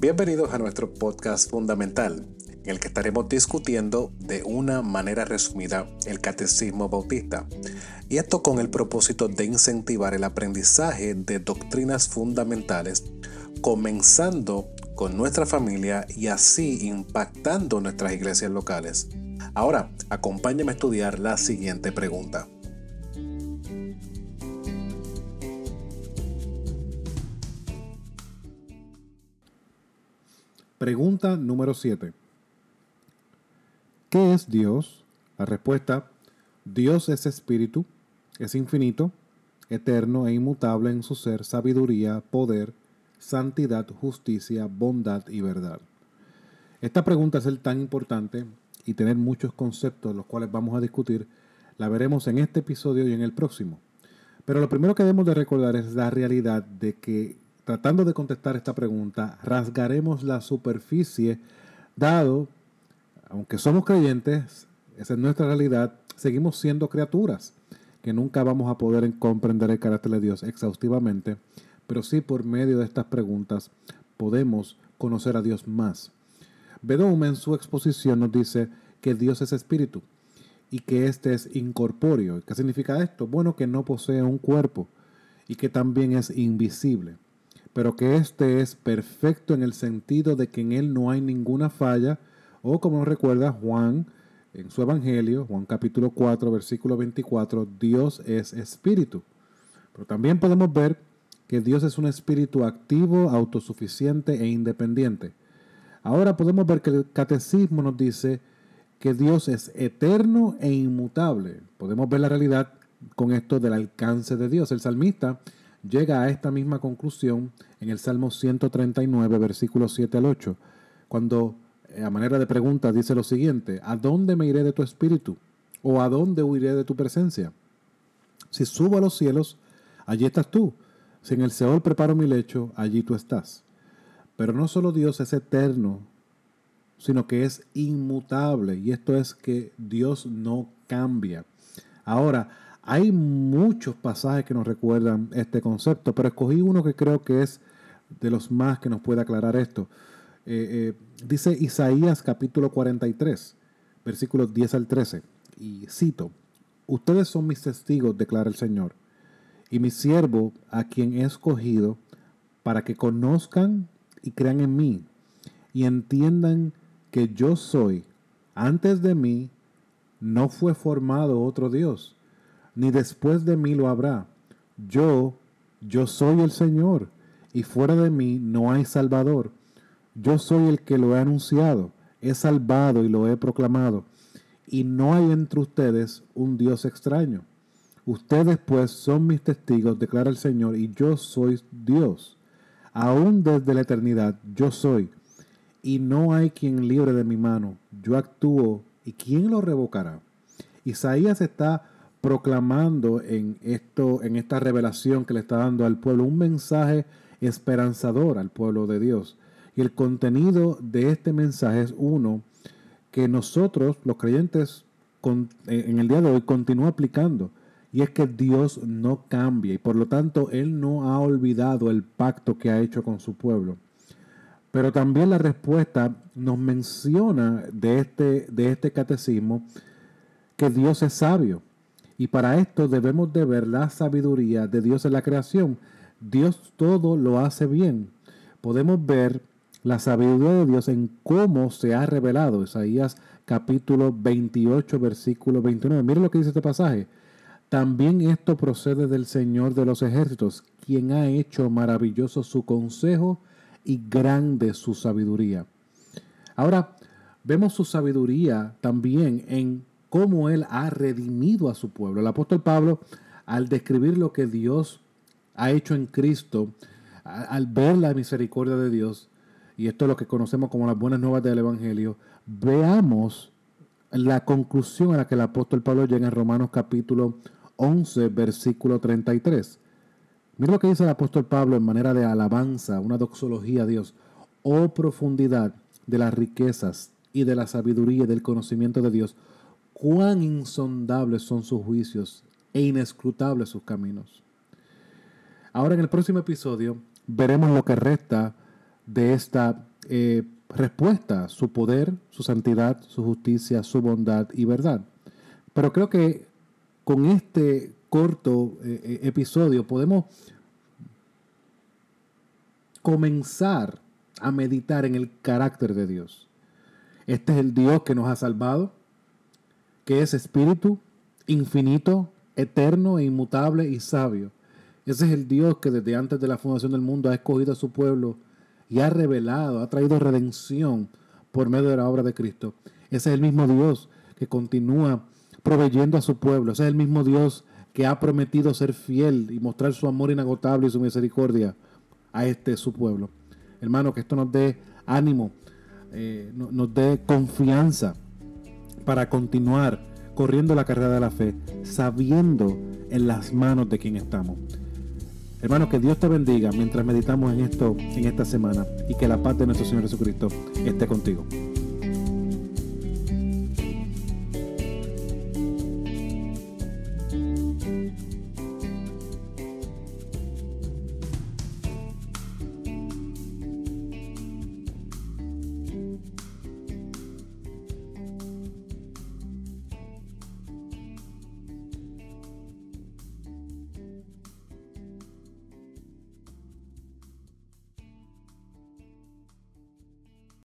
Bienvenidos a nuestro podcast fundamental, en el que estaremos discutiendo de una manera resumida el catecismo bautista, y esto con el propósito de incentivar el aprendizaje de doctrinas fundamentales, comenzando con nuestra familia y así impactando nuestras iglesias locales. Ahora, acompáñame a estudiar la siguiente pregunta. Pregunta número 7. ¿Qué es Dios? La respuesta, Dios es espíritu, es infinito, eterno e inmutable en su ser, sabiduría, poder, santidad, justicia, bondad y verdad. Esta pregunta es tan importante y tener muchos conceptos los cuales vamos a discutir, la veremos en este episodio y en el próximo. Pero lo primero que debemos de recordar es la realidad de que tratando de contestar esta pregunta, rasgaremos la superficie, dado, aunque somos creyentes, esa es nuestra realidad, seguimos siendo criaturas, que nunca vamos a poder comprender el carácter de Dios exhaustivamente, pero sí por medio de estas preguntas podemos conocer a Dios más. Bedouin en su exposición nos dice que Dios es espíritu y que éste es incorpóreo. ¿Qué significa esto? Bueno, que no posee un cuerpo y que también es invisible pero que éste es perfecto en el sentido de que en él no hay ninguna falla, o como nos recuerda Juan en su Evangelio, Juan capítulo 4, versículo 24, Dios es espíritu. Pero también podemos ver que Dios es un espíritu activo, autosuficiente e independiente. Ahora podemos ver que el catecismo nos dice que Dios es eterno e inmutable. Podemos ver la realidad con esto del alcance de Dios. El salmista llega a esta misma conclusión en el Salmo 139, versículos 7 al 8, cuando eh, a manera de pregunta dice lo siguiente, ¿a dónde me iré de tu espíritu? ¿O a dónde huiré de tu presencia? Si subo a los cielos, allí estás tú. Si en el Seol preparo mi lecho, allí tú estás. Pero no solo Dios es eterno, sino que es inmutable. Y esto es que Dios no cambia. Ahora, hay muchos pasajes que nos recuerdan este concepto, pero escogí uno que creo que es de los más que nos puede aclarar esto. Eh, eh, dice Isaías capítulo 43, versículos 10 al 13, y cito, Ustedes son mis testigos, declara el Señor, y mi siervo a quien he escogido, para que conozcan y crean en mí, y entiendan que yo soy, antes de mí, no fue formado otro Dios ni después de mí lo habrá. Yo, yo soy el Señor, y fuera de mí no hay Salvador. Yo soy el que lo he anunciado, he salvado y lo he proclamado, y no hay entre ustedes un Dios extraño. Ustedes pues son mis testigos, declara el Señor, y yo soy Dios. Aún desde la eternidad yo soy, y no hay quien libre de mi mano. Yo actúo, ¿y quién lo revocará? Isaías está proclamando en, esto, en esta revelación que le está dando al pueblo un mensaje esperanzador al pueblo de Dios. Y el contenido de este mensaje es uno que nosotros, los creyentes, en el día de hoy continúa aplicando. Y es que Dios no cambia y por lo tanto Él no ha olvidado el pacto que ha hecho con su pueblo. Pero también la respuesta nos menciona de este, de este catecismo que Dios es sabio y para esto debemos de ver la sabiduría de Dios en la creación. Dios todo lo hace bien. Podemos ver la sabiduría de Dios en cómo se ha revelado. Isaías capítulo 28, versículo 29. Mire lo que dice este pasaje. También esto procede del Señor de los ejércitos, quien ha hecho maravilloso su consejo y grande su sabiduría. Ahora, vemos su sabiduría también en cómo Él ha redimido a su pueblo. El apóstol Pablo, al describir lo que Dios ha hecho en Cristo, al ver la misericordia de Dios, y esto es lo que conocemos como las buenas nuevas del Evangelio, veamos la conclusión a la que el apóstol Pablo llega en Romanos capítulo 11, versículo 33. Mira lo que dice el apóstol Pablo en manera de alabanza, una doxología a Dios. Oh profundidad de las riquezas y de la sabiduría y del conocimiento de Dios cuán insondables son sus juicios e inescrutables sus caminos. Ahora en el próximo episodio veremos lo que resta de esta eh, respuesta, su poder, su santidad, su justicia, su bondad y verdad. Pero creo que con este corto eh, eh, episodio podemos comenzar a meditar en el carácter de Dios. Este es el Dios que nos ha salvado, que es espíritu, infinito, eterno e inmutable y sabio. Ese es el Dios que desde antes de la fundación del mundo ha escogido a su pueblo y ha revelado, ha traído redención por medio de la obra de Cristo. Ese es el mismo Dios que continúa proveyendo a su pueblo. Ese es el mismo Dios que ha prometido ser fiel y mostrar su amor inagotable y su misericordia a este su pueblo. Hermano, que esto nos dé ánimo, eh, nos dé confianza para continuar corriendo la carrera de la fe, sabiendo en las manos de quien estamos. Hermano, que Dios te bendiga mientras meditamos en esto en esta semana y que la paz de nuestro Señor Jesucristo esté contigo.